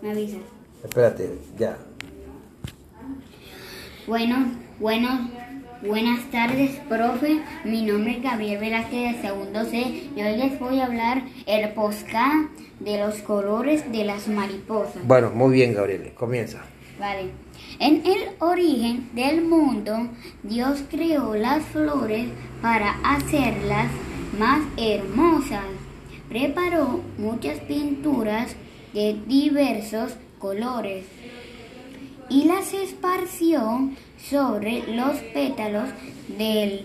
Me avisas. Espérate, ya. Bueno, bueno, buenas tardes, profe. Mi nombre es Gabriel Velázquez de segundo C y hoy les voy a hablar el posca de los colores de las mariposas. Bueno, muy bien, Gabriel. Comienza. Vale. En el origen del mundo, Dios creó las flores para hacerlas más hermosas. Preparó muchas pinturas de diversos colores y las esparció sobre los pétalos de,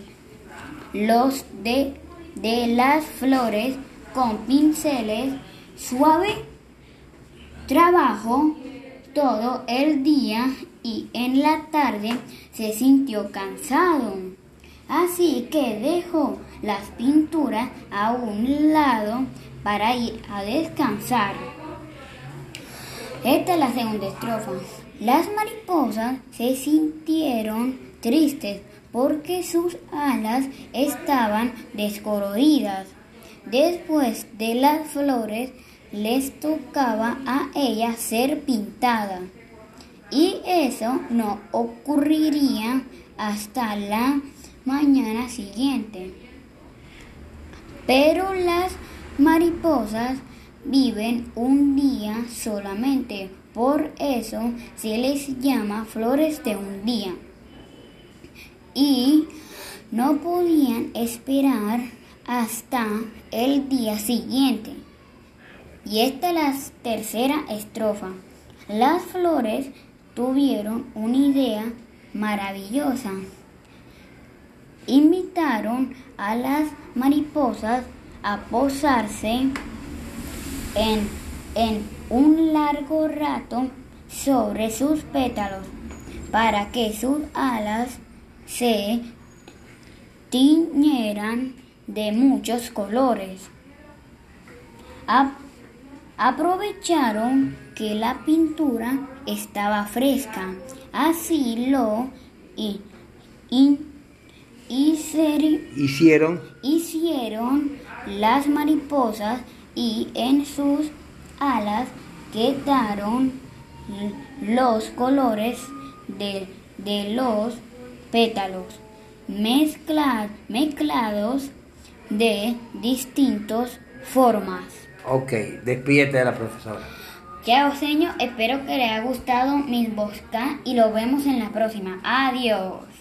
los de, de las flores con pinceles suave trabajo todo el día y en la tarde se sintió cansado. Así que dejó las pinturas a un lado para ir a descansar. Esta es la segunda estrofa. Las mariposas se sintieron tristes porque sus alas estaban descoloridas. Después de las flores les tocaba a ellas ser pintada. Y eso no ocurriría hasta la mañana siguiente. Pero las mariposas viven un día solamente, por eso se les llama flores de un día. Y no podían esperar hasta el día siguiente. Y esta es la tercera estrofa. Las flores tuvieron una idea maravillosa. Invitaron a las mariposas a posarse en, en un largo rato sobre sus pétalos para que sus alas se tiñeran de muchos colores. Aprovecharon que la pintura estaba fresca, así lo y, y, hicieron hicieron las mariposas y en sus alas quedaron los colores de, de los pétalos mezcla, mezclados de distintas formas. Ok, despídete de la profesora. Chao, señor. Espero que les haya gustado mis boscas y lo vemos en la próxima. Adiós.